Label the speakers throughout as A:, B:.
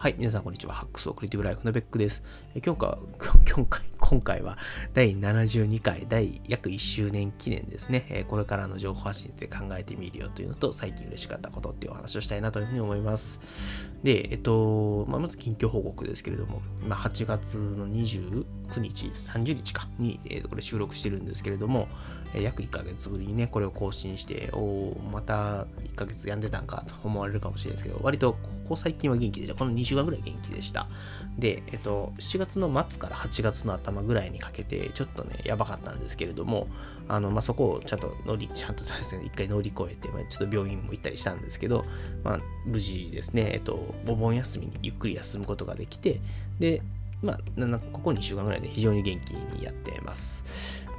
A: はい、皆さんこんにちは。ハックスオクリティブライフのベックです。え今回、今回、今回は第72回、第約1周年記念ですね。これからの情報発信で考えてみるよというのと、最近嬉しかったことっていうお話をしたいなというふうに思います。で、えっと、まあ、まず近況報告ですけれども、今8月の29日、30日かに、えー、これ収録してるんですけれども、約1ヶ月ぶりにね、これを更新して、おまた1ヶ月やんでたんかと思われるかもしれないですけど、割とここ最近は元気でした。この2週間ぐらい元気でした。で、えっと、7月の末から8月の頭ぐらいにかけて、ちょっとね、やばかったんですけれども、あの、まあ、そこをちゃんと乗り、ちゃんとですね、一回乗り越えて、まあ、ちょっと病院も行ったりしたんですけど、まあ、無事ですね、えっと、お盆休みにゆっくり休むことができて、で、まあ、ここ2週間ぐらいで非常に元気にやってます。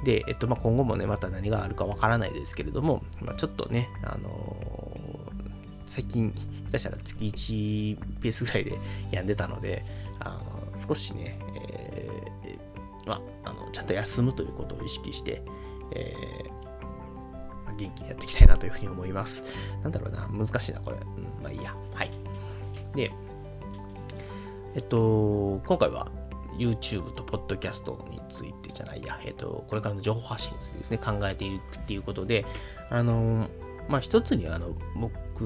A: で、えっと、まあ、今後もね、また何があるかわからないですけれども、まあ、ちょっとね、あのー、最近、下手したら月1ペースぐらいでやんでたので、あの少しね、えー、まあ、あのちゃんと休むということを意識して、えーまあ、元気にやっていきたいなというふうに思います。なんだろうな、難しいな、これ。うん、まあいいや。はい。で、えっと、今回は YouTube と Podcast についてじゃないや、えっと、これからの情報発信についてですね、考えていくっていうことで、あの、まあ、一つにあの、僕、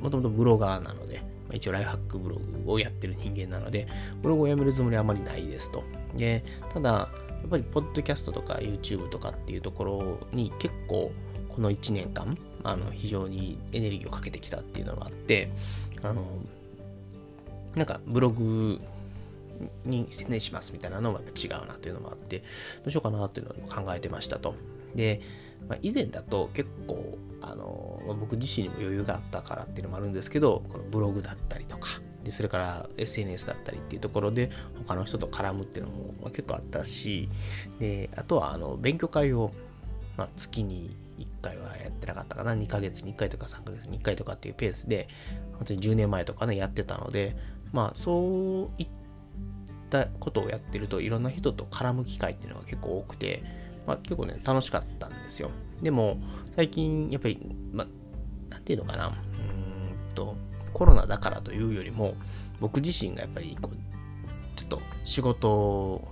A: もともとブロガーなので、まあ、一応ライフハックブログをやってる人間なので、ブログをやめるつもりはあまりないですと。で、ただ、やっぱり、ポッドキャストとか YouTube とかっていうところに結構、この1年間、あの、非常にエネルギーをかけてきたっていうのがあって、あの、なんかブログに専念しますみたいなのもやっぱ違うなというのもあって、どうしようかなというのを考えてましたと。で、まあ、以前だと結構、あの僕自身にも余裕があったからっていうのもあるんですけど、このブログだったりとか、でそれから SNS だったりっていうところで他の人と絡むっていうのも、結構あったし、で、あとはあの勉強会を、まあ、月に1回はやってなかったかな、2ヶ月に1回とか3ヶ月に1回とかっていうペースで、本当に10年前とかね、やってたので、まあそういったことをやってるといろんな人と絡む機会っていうのが結構多くて、まあ、結構ね楽しかったんですよ。でも最近やっぱり、まあ、なんていうのかな。うんとコロナだからというよりも僕自身がやっぱりこうちょっと仕事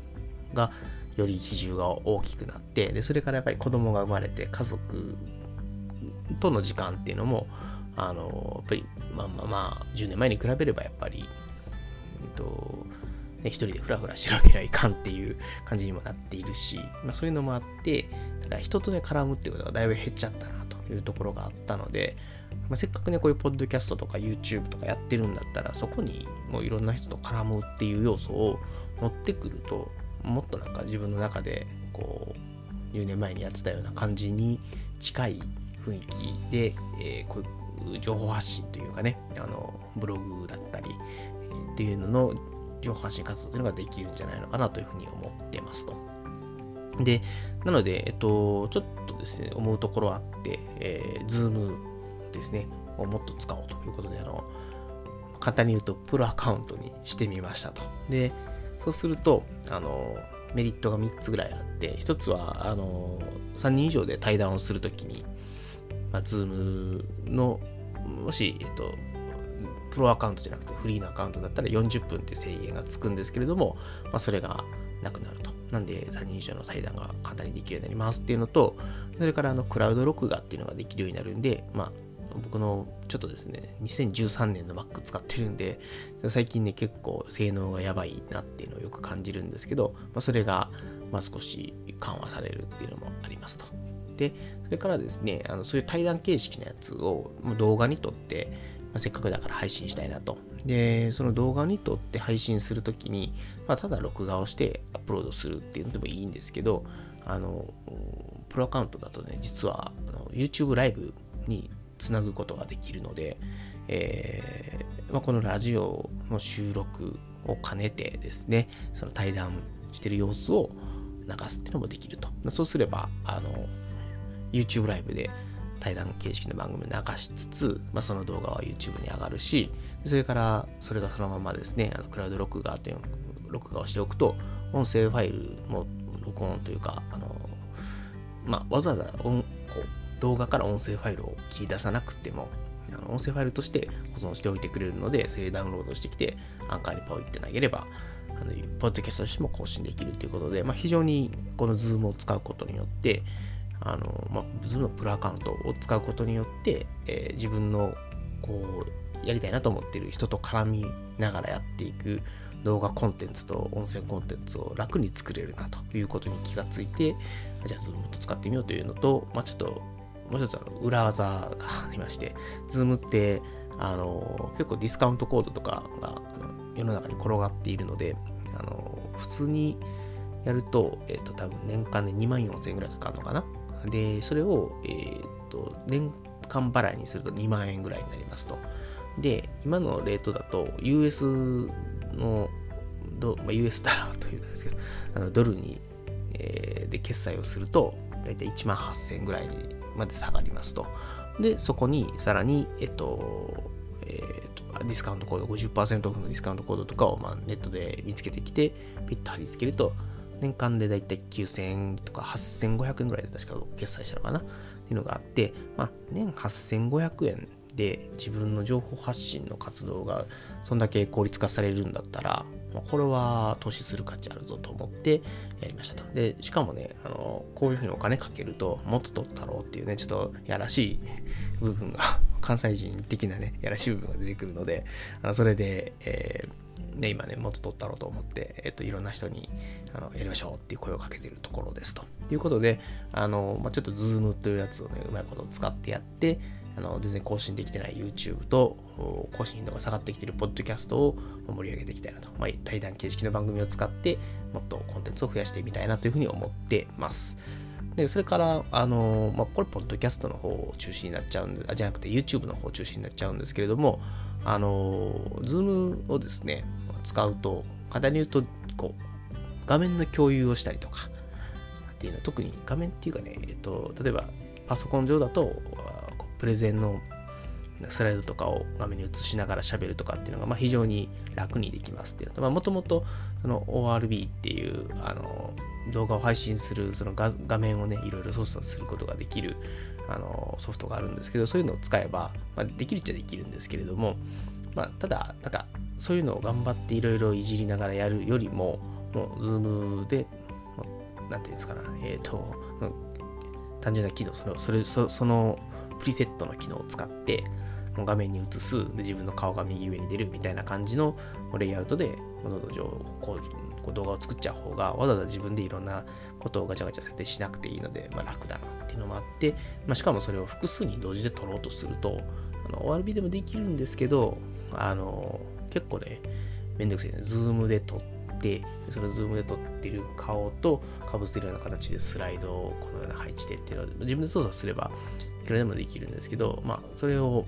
A: がより比重が大きくなってでそれからやっぱり子供が生まれて家族との時間っていうのもあのやっぱりまあまあまあ10年前に比べればやっぱりえっとね、一人でフラフラしてるわけにはいかんっていう感じにもなっているし、まあ、そういうのもあって、ただ人とね、絡むっていうことがだいぶ減っちゃったなというところがあったので、まあ、せっかくね、こういうポッドキャストとか YouTube とかやってるんだったら、そこにもういろんな人と絡むっていう要素を持ってくると、もっとなんか自分の中で、こう、10年前にやってたような感じに近い雰囲気で、えー、こういう情報発信というかね、あの、ブログだったり、っていうのの情報発信活動というのができるんじゃないのかなというふうに思ってますと。で、なので、えっと、ちょっとですね、思うところあって、えー、ズームですね、をもっと使おうということで、あの、簡単に言うと、プロアカウントにしてみましたと。で、そうすると、あの、メリットが3つぐらいあって、1つは、あの、3人以上で対談をするときに、ま、 Zoom の、もし、えっと、プロアカウントじゃなくてフリーのアカウントだったら40分って制限がつくんですけれども、まあ、それがなくなると。なんで3人以上の対談が簡単にできるようになりますっていうのと、それからあのクラウド録画っていうのができるようになるんで、まあ、僕のちょっとですね、2013年の Mac 使ってるんで、最近ね、結構性能がやばいなっていうのをよく感じるんですけど、まあ、それが、まあ、少し緩和されるっていうのもありますと。で、それからですね、あのそういう対談形式のやつを動画にとって、まあ、せっかくだから配信したいなと。で、その動画に撮って配信するときに、まあ、ただ録画をしてアップロードするっていうのでもいいんですけど、あの、プロアカウントだとね、実はあの YouTube ライブにつなぐことができるので、えーまあ、このラジオの収録を兼ねてですね、その対談してる様子を流すっていうのもできると。そうすれば、あの、YouTube ライブで対談形式の番組を流しつつ、まあ、その動画は YouTube に上がるし、それからそれがそのままですね、あのクラウド録画という録画をしておくと、音声ファイルも録音というか、あのまあ、わざわざ音こう動画から音声ファイルを切り出さなくても、あの音声ファイルとして保存しておいてくれるので、それダウンロードしてきて、アンカーにポイって投げれば、あのポッドキャストとしても更新できるということで、まあ、非常にこの Zoom を使うことによって、あの、まあ、Zoom のプロアカウントを使うことによって、えー、自分のこう、やりたいなと思っている人と絡みながらやっていく動画コンテンツと音声コンテンツを楽に作れるなということに気がついて、じゃあ Zoom と使ってみようというのと、まあ、ちょっともう一つあの裏技がありまして、Zoom ってあの結構ディスカウントコードとかが世の中に転がっているので、あの普通にやると、えっ、ー、と、多分年間で2万4000円ぐらいかかるのかな。で、それを、えっ、と、年間払いにすると2万円ぐらいになりますと。で、今のレートだと、US の、まあ、US ダラーというんですけど、あのドルに、えー、で決済をすると、だいたい1万8000円ぐらいにまで下がりますと。で、そこにさらに、えっと、えー、ディスカウントコード、50%オフのディスカウントコードとかを、まあ、ネットで見つけてきて、ピッと貼り付けると、年間でだいたい9000円とか8500円ぐらいで確か決済したのかな？っていうのがあって、まあ、年8500円で自分の情報発信の活動がそんだけ効率化されるんだったら、まあ、これは投資する価値あるぞと思ってやりましたと。で、しかもね、あのこういうふうにお金かけるともっと取ったろうっていうね、ちょっとやらしい部分が、関西人的なね、やらしい部分が出てくるので、あのそれで、えーね、今ね、もっと取ったろうと思って、えっと、いろんな人にあのやりましょうっていう声をかけてるところですと。いうことで、あの、まあ、ちょっと Zoom というやつをね、うまいこと使ってやって、あの全然更新できてない YouTube と更新頻度が下がってきてるポッドキャストを盛り上げていきたいなと、まあ、対談形式の番組を使ってもっとコンテンツを増やしてみたいなというふうに思ってます。で、それから、あの、まあ、これ、ポッドキャストの方を中心になっちゃうんで、あじゃなくて YouTube の方を中心になっちゃうんですけれども、あの、Zoom をですね、使うと、簡単に言うと、こう、画面の共有をしたりとか、っていうのは特に画面っていうかね、えっと、例えばパソコン上だと、プレゼンのスライドとかを画面に映しながら喋るとかっていうのが、まあ、非常に楽にできますっていうのと、もともとその ORB っていうあの動画を配信するその画面をね、いろいろ操作することができるあのソフトがあるんですけど、そういうのを使えば、まあ、できるっちゃできるんですけれども、まあ、ただ、なんか、そういうのを頑張っていろいろいじりながらやるよりも、もう、 Zoom で、なんていうんですかな、えっ、ー、と、単純な機能、それそれそそのプリセットの機能を使って、画面に映すで自分の顔が右上に出るみたいな感じのレイアウトでどんどんこう動画を作っちゃう方がわざわざ自分でいろんなことをガチャガチャ設定しなくていいので、まあ、楽だなっていうのもあって、まあ、しかもそれを複数に同時で撮ろうとするとあの OBS でもできるんですけどあの結構ねめんどくさいね。 Zoom で撮ってその Zoom で撮ってる顔とかぶせてるような形でスライドをこのような配置でっていうので自分で操作すればいくらでもできるんですけど、まあ、それを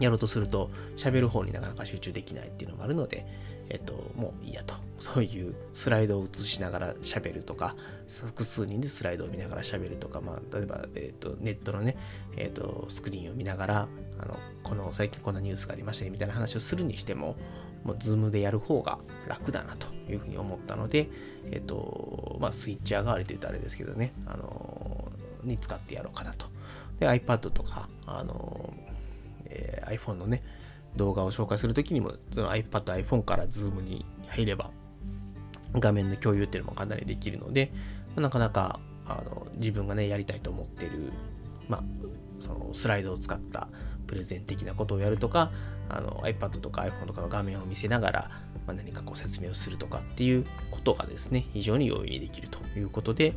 A: やろうとすると、喋る方になかなか集中できないっていうのもあるので、えっと、もういいやと。そういうスライドを映しながら喋るとか、複数人でスライドを見ながら喋るとか、まあ、例えば、えっと、ネットのね、えっと、スクリーンを見ながら、あの、この最近こんなニュースがありましたねみたいな話をするにしても、もう、ズームでやる方が楽だなというふうに思ったので、えっと、まあ、スイッチ上がりというとあれですけどね、あの、に使ってやろうかなとで、iPad とか、あの、えー、iPhone のね、動画を紹介するときにも、その iPad、iPhone から Zoom に入れば、画面の共有っていうのもかなりできるので、なかなかあの自分がね、やりたいと思ってる、まあ、そのスライドを使ったプレゼン的なことをやるとか、あの iPad とか iPhone とかの画面を見せながら、まあ、何かこう説明をするとかっていうことがですね、非常に容易にできるということで、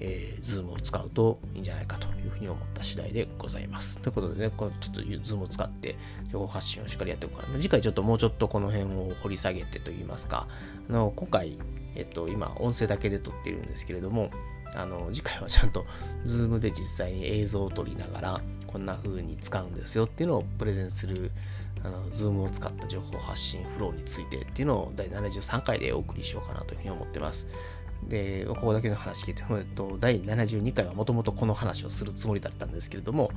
A: えー、Zoom を使うといいんじゃないかというふうに思った次第でございます。ということでね、このちょっと Zoom を使って情報発信をしっかりやっておくから、次回ちょっともうちょっとこの辺を掘り下げてといいますか、あの今回、えっと、今、音声だけで撮っているんですけれども、あの次回はちゃんと Zoom で実際に映像を撮りながら、こんな風に使うんですよっていうのをプレゼンするあの Zoom を使った情報発信フローについてっていうのを第73回でお送りしようかなというふうに思ってます。で、ここだけの話聞いて、えっと、第72回はもともとこの話をするつもりだったんですけれども、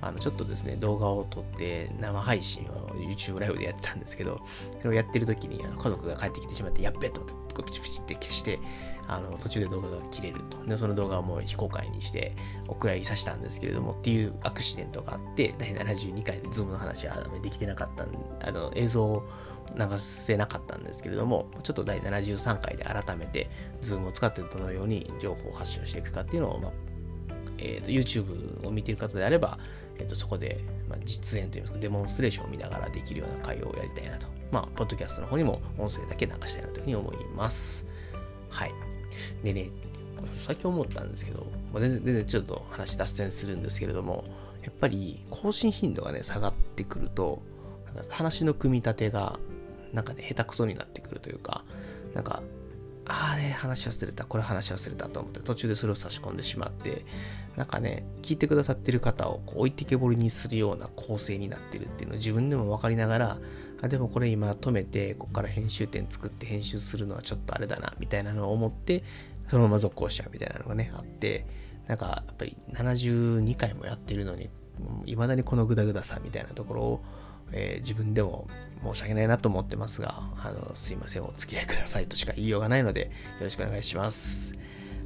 A: あのちょっとですね、動画を撮って生配信を YouTube ライブでやってたんですけど、それをやってる時にあの家族が帰ってきてしまって、やっべえと思って、プチプチって消して、あの途中で動画が切れると。で、その動画をもう非公開にしてお蔵入りさせたんですけれどもっていうアクシデントがあって、第72回でズームの話はできてなかったあの映像を流せなかったんですけれども、ちょっと第73回で改めて、ズームを使ってどのように情報を発信をしていくかっていうのを、まあえーと、YouTube を見ている方であれば、えーと、そこで、まあ、実演といいますか、デモンストレーションを見ながらできるような会をやりたいなと。まあ、ポッドキャストの方にも音声だけ流したいなというふうに思います。はい。でね、最近思ったんですけど、まあ、全然全然ちょっと話脱線するんですけれども、やっぱり更新頻度がね、下がってくると、話の組み立てがなんかね、下手くそになってくるというか、なんか、あれ話忘れた、これ話忘れたと思って途中でそれを差し込んでしまって、なんかね、聞いてくださってる方をこう置いてけぼりにするような構成になってるっていうのを自分でも分かりながら、あでもこれ今止めて、ここから編集点作って編集するのはちょっとあれだな、みたいなのを思って、そのまま続行しちゃうみたいなのがね、あって、なんかやっぱり72回もやってるのに、いまだにこのグダグダさみたいなところをえー、自分でも申し訳ないなと思ってますが、あのすいません、お付き合いくださいとしか言いようがないので、よろしくお願いします。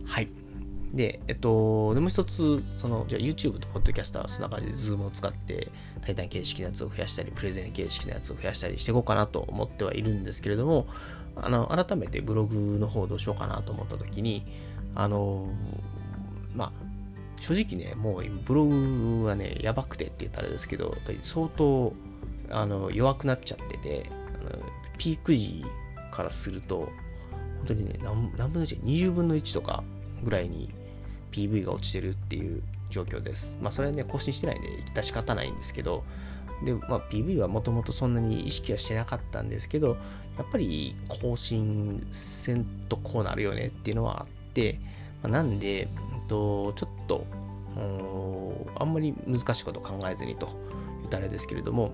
A: はい。で、えっと、でも一つ、その、じゃあ YouTube と Podcast はそんな感じで Zoom を使って、対談形式のやつを増やしたり、プレゼン形式のやつを増やしたりしていこうかなと思ってはいるんですけれども、あの、改めてブログの方どうしようかなと思った時に、あの、まあ、正直ね、もう今ブログはね、やばくてって言ったらあれですけど、やっぱり相当あの弱くなっちゃっててあのピーク時からすると本当にね何分の1 20分の1とかぐらいに PV が落ちてるっていう状況です。まあそれはね更新してないんで致し方ないんですけどで、まあ、PV はもともとそんなに意識はしてなかったんですけどやっぱり更新せんとこうなるよねっていうのはあって、まあ、なんで、えっと、ちょっとあんまり難しいこと考えずにと言ったらあれですけれども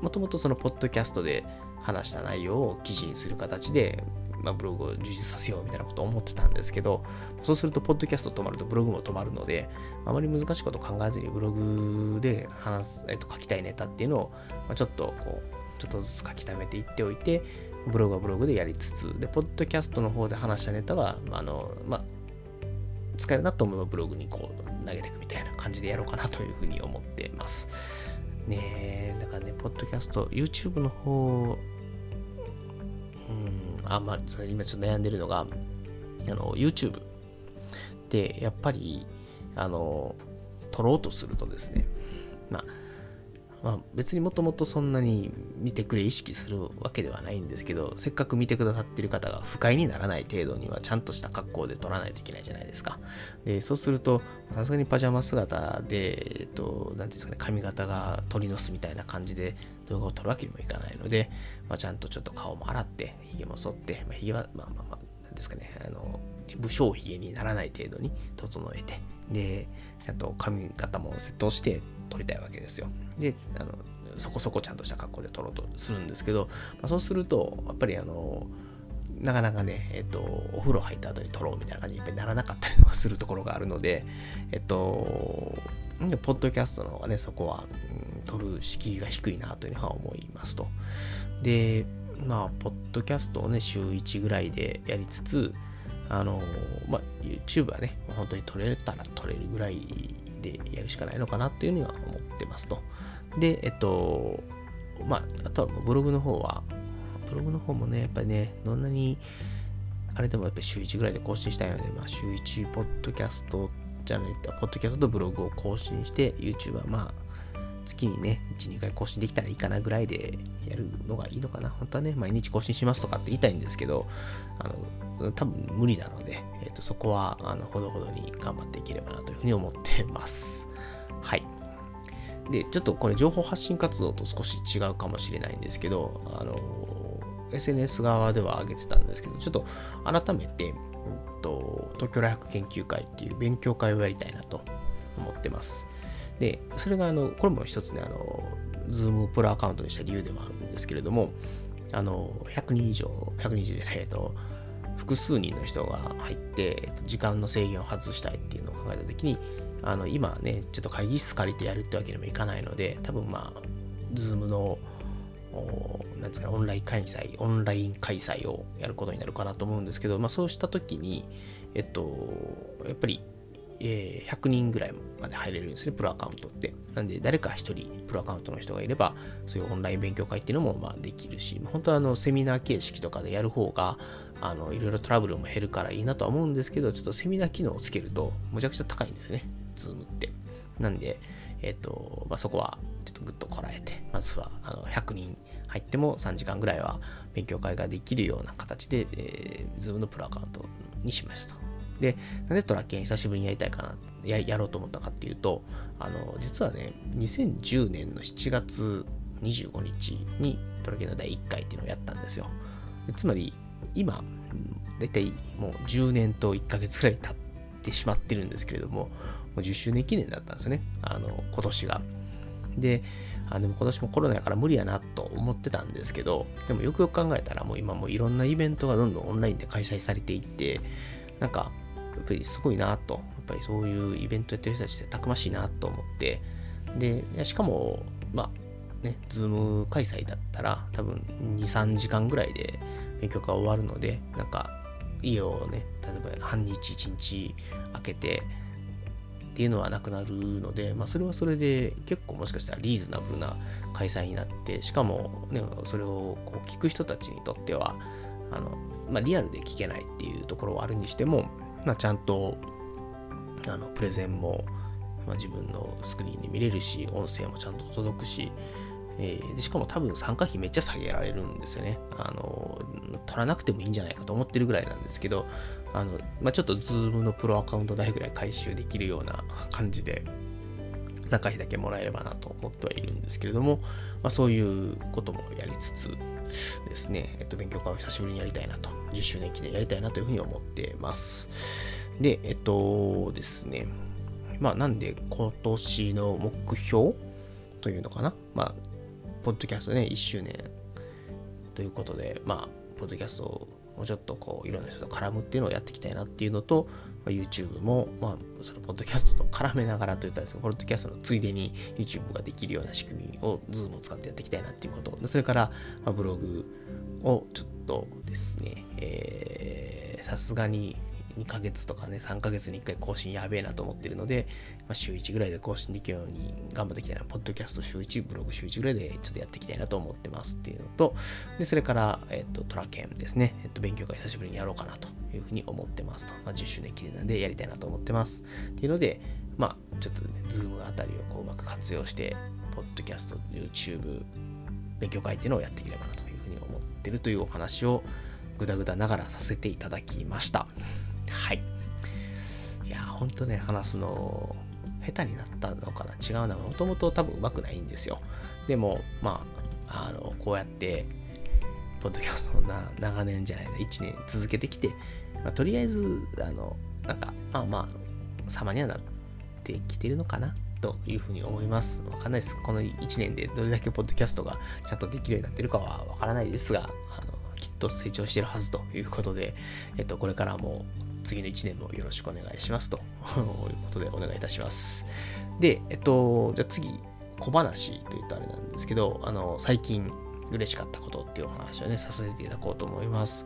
A: もともとそのポッドキャストで話した内容を記事にする形で、まあ、ブログを充実させようみたいなことを思ってたんですけど、そうすると、ポッドキャスト止まるとブログも止まるので、あまり難しいこと考えずにブログで話す、えっと、書きたいネタっていうのを、まあ、ちょっとこう、ちょっとずつ書き溜めていっておいて、ブログはブログでやりつつ、で、ポッドキャストの方で話したネタは、あの、まあ、使えるなと思えばブログにこう投げていくみたいな感じでやろうかなというふうに思ってます。ね、ポッドキャスト、YouTube の方、うん、あ、まあ、今ちょっと悩んでるのが、あの、YouTube ってやっぱり、あの、撮ろうとするとですね、まあ、まあ、別にもともとそんなに見てくれ意識するわけではないんですけど、せっかく見てくださってる方が不快にならない程度にはちゃんとした格好で撮らないといけないじゃないですか。で、そうすると、さすがにパジャマ姿で、えっと、なんていうんですかね、髪型が鳥の巣みたいな感じで動画を撮るわけにもいかないので、まあ、ちゃんとちょっと顔も洗って、髭も剃って、まあ、髭は、まあまあまあ、なんですかね、あの、武将髭にならない程度に整えて、で、ちゃんと髪型もセットして、撮りたいわけですよ。で、あのそこそこちゃんとした格好で撮ろうとするんですけど、まあ、そうすると、やっぱりあの、なかなかね、えっと、お風呂入った後に撮ろうみたいな感じにやっぱならなかったりとかするところがあるので、えっと、ポッドキャストの方がね、そこは、うん、撮る敷居が低いなというのは思いますと。で、まあ、ポッドキャストをね、週1ぐらいでやりつつ、あの、まあ、YouTube はね、本当に撮れたら撮れるぐらいでやるしかないのかなというのは思ってますと。で、えっと、まあ、あとはブログの方は、ブログの方もね、やっぱりね、どんなに、あれでもやっぱり週1ぐらいで更新したいので、まあ、週1ポッドキャストじゃないと、ポッドキャストとブログを更新して、YouTube はまあ、月にね、1、2回更新できたらいいかなぐらいでやるのがいいのかな。本当はね、毎日更新しますとかって言いたいんですけど、あの、多分無理なので、えっ、ー、と、そこは、あの、ほどほどに頑張っていければなというふうに思ってます。はい。で、ちょっとこれ情報発信活動と少し違うかもしれないんですけど、あの、SNS 側では上げてたんですけど、ちょっと改めて、うんと、東京大学研究会っていう勉強会をやりたいなと思ってます。で、それが、あの、これも一つね、あの、ズームプロアカウントにした理由でもあるんですけれども、あの、100人以上、100人じゃない、えっと、複数人の人が入って、時間の制限を外したいっていうのを考えたときに、あの、今ね、ちょっと会議室借りてやるってわけにもいかないので、多分まあ、ズームの、なんですか、オンライン開催、オンライン開催をやることになるかなと思うんですけど、まあ、そうしたときに、えっと、やっぱり、え、100人ぐらいまで入れるんですね、プロアカウントって。なんで、誰か1人、プロアカウントの人がいれば、そういうオンライン勉強会っていうのもまあできるし、本当はあのセミナー形式とかでやる方が、あのいろいろトラブルも減るからいいなとは思うんですけど、ちょっとセミナー機能をつけると、むちゃくちゃ高いんですよね、ズームって。なんで、えっ、と、まあ、そこはちょっとぐっとこらえて、まずはあの100人入っても3時間ぐらいは勉強会ができるような形で、えー、Zoom のプロアカウントにしました。で、なんでトラッケン久しぶりにやりたいかな、ややろうと思ったかっていうと、あの、実はね、2010年の7月25日にトラッケンの第1回っていうのをやったんですよ。つまり、今、だいたいもう10年と1ヶ月ぐらい経ってしまってるんですけれども、もう10周年記念だったんですよね。あの、今年が。で、あでも今年もコロナやから無理やなと思ってたんですけど、でもよくよく考えたらもう今もういろんなイベントがどんどんオンラインで開催されていって、なんか、やっぱりすごいなと、やっぱりそういうイベントやってる人たちってたくましいなと思って、で、しかも、まあ、ね、ズーム開催だったら多分2、3時間ぐらいで勉強が終わるので、なんか家をね、例えば半日、1日空けて、っていうのはなくなるので、まあ、それはそれで結構もしかしたらリーズナブルな開催になって、しかも、ね、それをこう聞く人たちにとっては、あのまあ、リアルで聞けないっていうところはあるにしても、まあ、ちゃんとあのプレゼンも、まあ、自分のスクリーンで見れるし、音声もちゃんと届くし、えー、でしかも多分参加費めっちゃ下げられるんですよね。あの、取らなくてもいいんじゃないかと思ってるぐらいなんですけど、あの、まあ、ちょっと Zoom のプロアカウント代ぐらい回収できるような感じで、参加費だけもらえればなと思ってはいるんですけれども、まあ、そういうこともやりつつですね、えっと、勉強会を久しぶりにやりたいなと、10周年記念やりたいなというふうに思ってます。で、えっとですね、まあなんで今年の目標というのかな、まあポッドキャストね、1周年ということで、まあ、ポッドキャストをもうちょっとこう、いろんな人と絡むっていうのをやっていきたいなっていうのと、まあ、YouTube も、まあ、そのポッドキャストと絡めながらといったんですけど、ポッドキャストのついでに YouTube ができるような仕組みを Zoom を使ってやっていきたいなっていうこと。それから、まあ、ブログをちょっとですね、さすがに2ヶ月とかね、3ヶ月に1回更新やべえなと思ってるので、まあ、週1ぐらいで更新できるように頑張っていきたいな。ポッドキャスト週1、ブログ週1ぐらいでちょっとやっていきたいなと思ってますっていうのと、で、それから、えっ、と、トラケンですね。えっ、と、勉強会久しぶりにやろうかなというふうに思ってますと。まあ、10周年記念なんでやりたいなと思ってます。っていうので、まあ、ちょっとね、ズームあたりをこううまく活用して、ポッドキャスト、YouTube、勉強会っていうのをやっていければなというふうに思ってるというお話をぐだぐだながらさせていただきました。はい。いや、ほんとね、話すの、下手になったのかな？違うな。もともと多分上手くないんですよ。でも、まあ、あの、こうやって、ポッドキャストをな長年じゃないな、1年続けてきて、まあ、とりあえず、あの、なんか、まあまあ、様にはなってきてるのかな？というふうに思います。わかんないです。この1年でどれだけポッドキャストがちゃんとできるようになってるかはわからないですが、あのきっと成長してるはずということで、えっと、これからも次の1年もよろしくお願いしますと いうことでお願いいたします。で、えっと、じゃあ次、小話というとあれなんですけど、あの、最近嬉しかったことっていうお話をね、させていただこうと思います。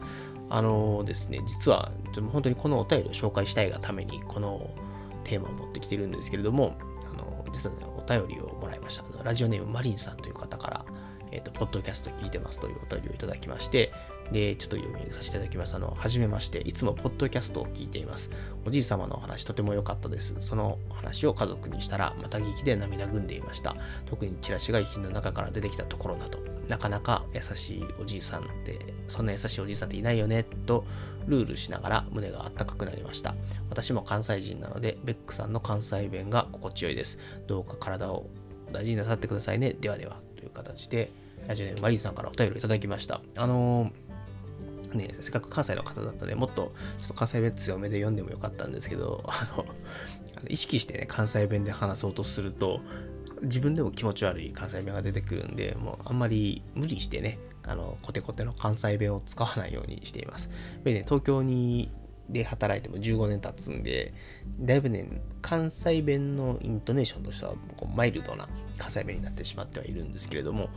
A: あのですね、実は、本当にこのお便りを紹介したいがために、このテーマを持ってきてるんですけれども、あの、実はね、お便りをもらいました。ラジオネームマリンさんという方から、ー、と、ポッドキャスト聞いてますというお便りをいただきまして、で、ちょっと読み上げさせていただきます。あの、はじめまして、いつもポッドキャストを聞いています。おじい様のお話、とても良かったです。その話を家族にしたら、また劇で涙ぐんでいました。特にチラシが遺品の中から出てきたところなど、なかなか優しいおじいさんって、そんな優しいおじいさんっていないよね、とルールしながら胸があったかくなりました。私も関西人なので、ベックさんの関西弁が心地よいです。どうか体を大事になさってくださいね。ではでは、という形で、ラジオネームマリーさんからお便りをいただきました。あのーね、せっかく関西の方だったので、もっとちょっと関西弁強めで読んでもよかったんですけど、あの、意識してね、関西弁で話そうとすると、自分でも気持ち悪い関西弁が出てくるんで、もうあんまり無理してね、あの、コテコテの関西弁を使わないようにしています。でね、東京にで働いても15年経つんで、だいぶね、関西弁のイントネーションとしてはマイルドな関西弁になってしまってはいるんですけれども、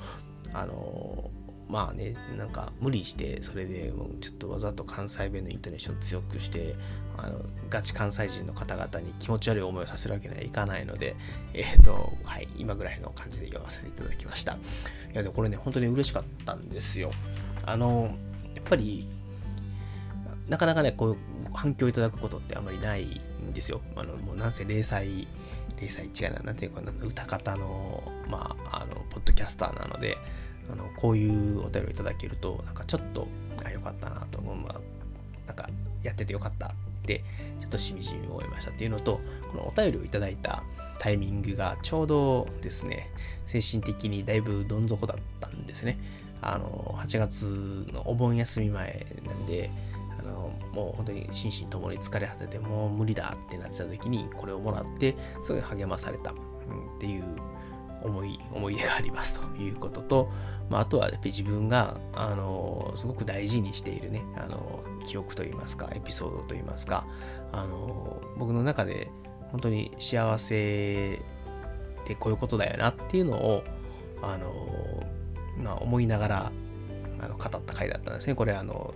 A: あのまあね、なんか無理してそれでもうちょっとわざと関西弁のイントネーション強くしてあのガチ関西人の方々に気持ち悪い思いをさせるわけにはいかないので、えっ、ー、と、はい、今ぐらいの感じで読ませていただきました。いや、でもこれね、本当に嬉しかったんですよ。あの、やっぱり、なかなかね、こういう反響いただくことってあんまりないんですよ。あの、もうなんせ零細、零細違いな、なんていうかな、歌方の、まあ、あの、ポッドキャスターなので、あのこういうお便りをいただけるとなんかちょっとあよかったなと思う、まあ、なんかやっててよかったってちょっとしみじみ思いましたっていうのとこのお便りをいただいたタイミングがちょうどですね精神的にだいぶどん底だったんですね。あの8月のお盆休み前なんであのもう本当に心身ともに疲れ果ててもう無理だってなってた時にこれをもらってすごい励まされた、うん、っていう思い思い出がありますということと、まあ、あとはやっぱり自分があのすごく大事にしているねあの記憶といいますかエピソードといいますかあの僕の中で本当に幸せってこういうことだよなっていうのをあの、まあ、思いながらあの語った回だったんですね。これあの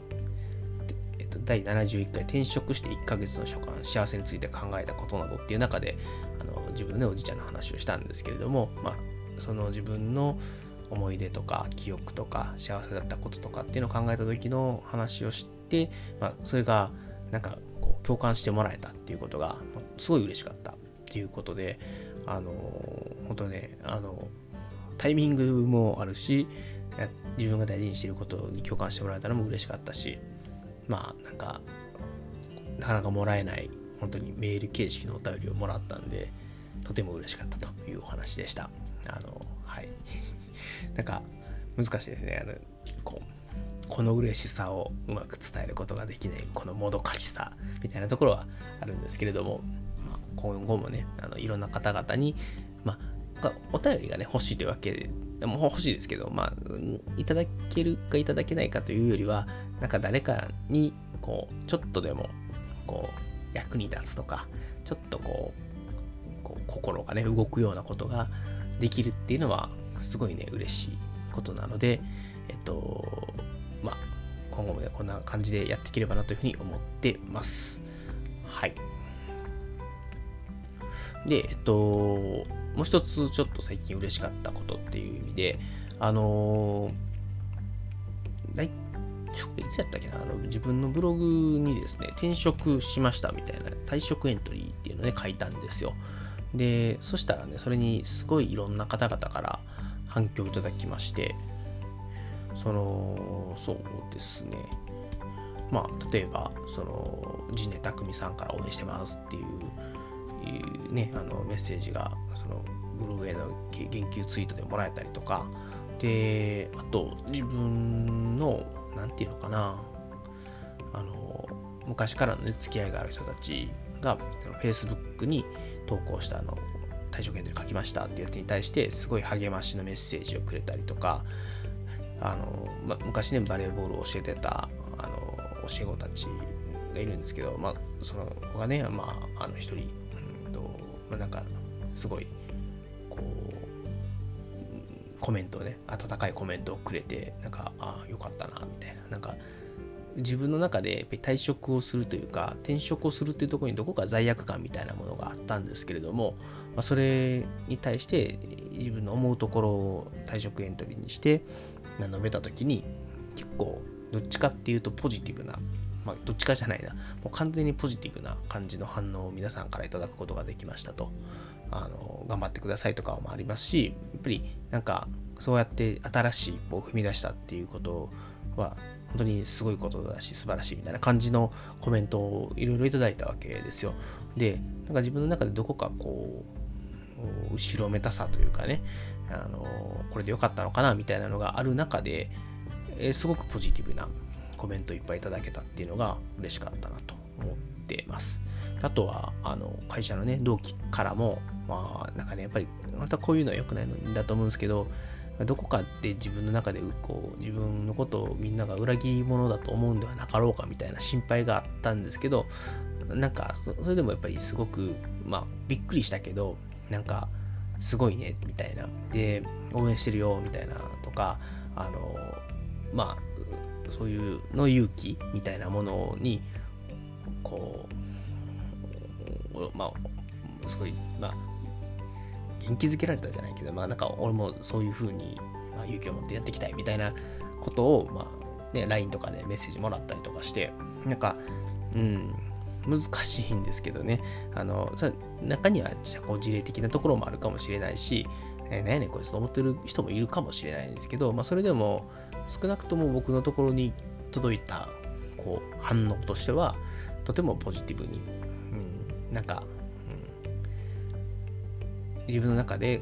A: 第71回転職して1ヶ月の所感幸せについて考えたことなどっていう中であの自分のねおじいちゃんの話をしたんですけれども、まあ、その自分の思い出とか記憶とか幸せだったこととかっていうのを考えた時の話をして、まあ、それがなんかこう共感してもらえたっていうことがすごい嬉しかったっていうことであの本当ねあのタイミングもあるし自分が大事にしていることに共感してもらえたのも嬉しかったしまあなんかなかなかもらえない本当にメール形式のお便りをもらったんでとても嬉しかったというお話でした。あのはい。なんか難しいですね。あのこうこの嬉しさをうまく伝えることができないこのもどかしさみたいなところはあるんですけれども、まあ、今後もねあのいろんな方々に、まあ、お便りがね欲しいというわけででも欲しいですけど、まあ、いただけるかいただけないかというよりは、なんか誰かに、こう、ちょっとでも、こう、役に立つとか、ちょっとこう、こう心がね、動くようなことができるっていうのは、すごいね、嬉しいことなので、えっと、まあ、今後もね、こんな感じでやっていければなというふうに思ってます。はい。で、えっと、もう一つちょっと最近嬉しかったことっていう意味で、あのー、いつやったっけなあの自分のブログにですね、転職しましたみたいな退職エントリーっていうのをね、書いたんですよ。で、そしたらね、それにすごいいろんな方々から反響いただきまして、その、そうですね、まあ、例えば、その、ジネタクミさんから応援してますっていうね、あのメッセージがそのブログへの言及ツイートでもらえたりとか、で、あと自分の、なんていうのかな、あの、昔からの、ね、付き合いがある人たちが Facebook に投稿したあの退職検討に書きましたってやつに対してすごい励ましのメッセージをくれたりとかあの、ま昔ねバレーボールを教えてたあの教え子たちがいるんですけど、まあ、その子がね、まあ、あの一人まあ、なんかすごいこうコメントをね温かいコメントをくれてなんかああよかったなみたいな。なんか自分の中で退職をするというか転職をするっていうところにどこか罪悪感みたいなものがあったんですけれども、まあ、それに対して自分の思うところを退職エントリーにして、まあ、述べた時に結構どっちかっていうとポジティブなまあ、どっちかじゃないな、もう完全にポジティブな感じの反応を皆さんからいただくことができましたと。あの頑張ってくださいとかもありますし、やっぱりなんかそうやって新しい一歩を踏み出したっていうことは本当にすごいことだし素晴らしいみたいな感じのコメントをいろいろいただいたわけですよ。で、なんか自分の中でどこかこう、後ろめたさというかね、あのこれでよかったのかなみたいなのがある中で、えー、すごくポジティブなコメントいっぱいいただけたっていうのが嬉しかったなと思ってます。あとは、あの、会社のね、同期からも、まあ、なんかね、やっぱり、またこういうのは良くないんだと思うんですけど、どこかで自分の中でこう自分のことをみんなが裏切り者だと思うんではなかろうかみたいな心配があったんですけどなんかそれでもやっぱりすごくまあびっくりしたけどなんかすごいね、みたいな。で、応援してるよ、みたいなとか、あの、まあ、そういうの勇気みたいなものに、こう、まあ、すごい、まあ、元気づけられたじゃないけど、まあなんか俺もそういう風に、まあ、勇気を持ってやっていきたいみたいなことを、まあね、LINE とかでメッセージもらったりとかして、なんか、うん、難しいんですけどね、あの、中には社交辞令的なところもあるかもしれないし、えー、何やねんこいつと思ってる人もいるかもしれないんですけど、まあそれでも少なくとも僕のところに届いたこう反応としてはとてもポジティブに、うん、なんか、うん、自分の中で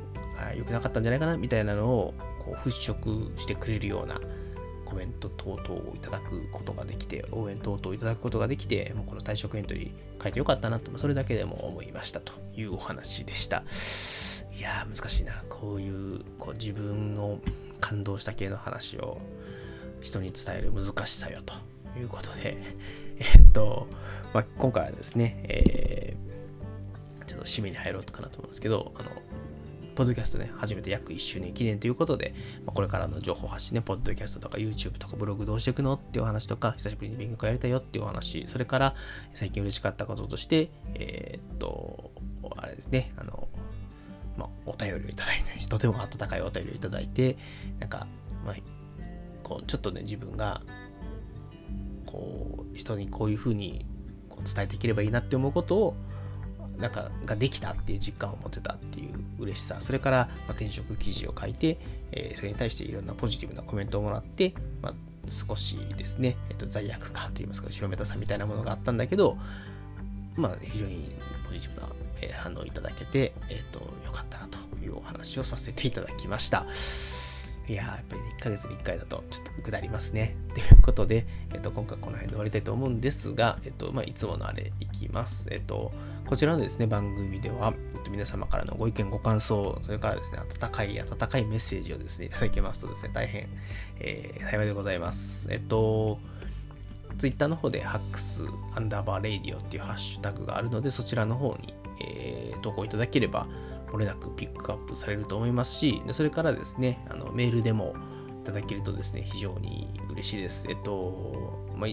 A: 良くなかったんじゃないかなみたいなのをこう払拭してくれるようなコメント等々をいただくことができて、応援等々をいただくことができて、もうこの退職エントリー書いてよかったなと、それだけでも思いましたというお話でした。いやー、難しいな。こういうこう自分の感動した系の話を人に伝える難しさよということで、えっと、まあ、今回はですね、えー、ちょっと締めに入ろうかなと思うんですけど、あの、ポッドキャストね、初めて約1周年記念ということで、まあ、これからの情報発信ね、ポッドキャストとか YouTube とかブログどうしていくのっていう話とか、久しぶりに勉強会やりたいよっていうお話、それから最近嬉しかったこととして、えー、っと、あれですね、あの、まあ、お便りをいただいて、とても温かいお便りをいただいて、なんか、まあ、こう、ちょっとね、自分が、こう、人にこういうふうにこう伝えていければいいなって思うことを、なんかができたっていう実感を持てたっていう嬉しさそれから、ま、転職記事を書いて、え、それに対していろんなポジティブなコメントをもらって、まあ、少しですね、えー、と罪悪感といいますか後ろめたさみたいなものがあったんだけどまあ非常にポジティブな反応をいただけて、えっ、とよかったなというお話をさせていただきました。いややっぱり、ね、1ヶ月に1回だとちょっと下りますね。ということで、えっと、今回この辺で終わりたいと思うんですが、えっと、まあ、いつものあれいきます。えっと、こちらのですね、番組では、えっと、皆様からのご意見、ご感想、それからですね、温かい、温かいメッセージをですね、いただけますとですね、大変、えー、幸いでございます。えっと、ツイッターの方で、ハックスアンダーバーレイディオっていうハッシュタグがあるので、そちらの方に、えー、投稿いただければ、漏れなくピックアップされると思いますし、でそれからですね、あのメールでもいただけるとですね、非常に嬉しいです。えっと、まあ、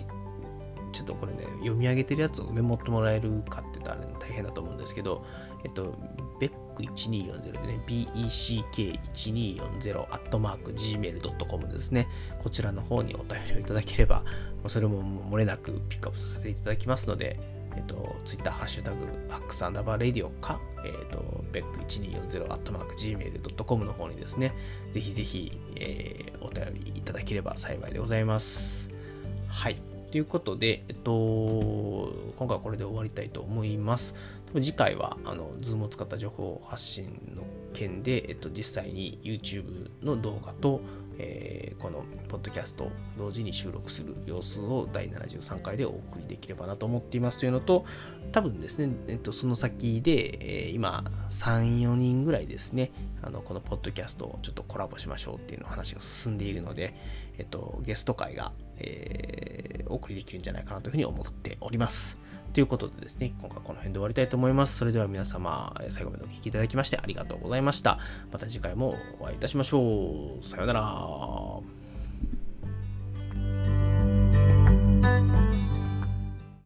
A: ちょっとこれね、読み上げてるやつをメモってもらえるかって言ったら大変だと思うんですけど、えっと、BEC1240 でね、BECK1240 アットマーク Gmail.com ですね。こちらの方にお便りをいただければ、それも漏れなくピックアップさせていただきますので、えっと、ツイッターハッシュタグ、ハックスアンダーバーレディオか、えっと、ベック1240アットマーク Gmail.com の方にですね、ぜひぜひ、えー、お便りいただければ幸いでございます。はい。ということで、えっと、今回はこれで終わりたいと思います。次回は、あの、Zoom を使った情報発信の件で、えっと、実際に YouTube の動画と、えー、このポッドキャスト同時に収録する様子を第73回でお送りできればなと思っていますというのと、多分ですね、えっと、その先で、えー、今、3、4人ぐらいですね、あのこのポッドキャストをちょっとコラボしましょうっていうの話が進んでいるので、えっと、ゲスト会が、えー、お送りできるんじゃないかなというふうに思っております。ということでですね、今回この辺で終わりたいと思います。それでは皆様、最後までお聴きいただきましてありがとうございました。また次回もお会いいたしましょう。さようなら。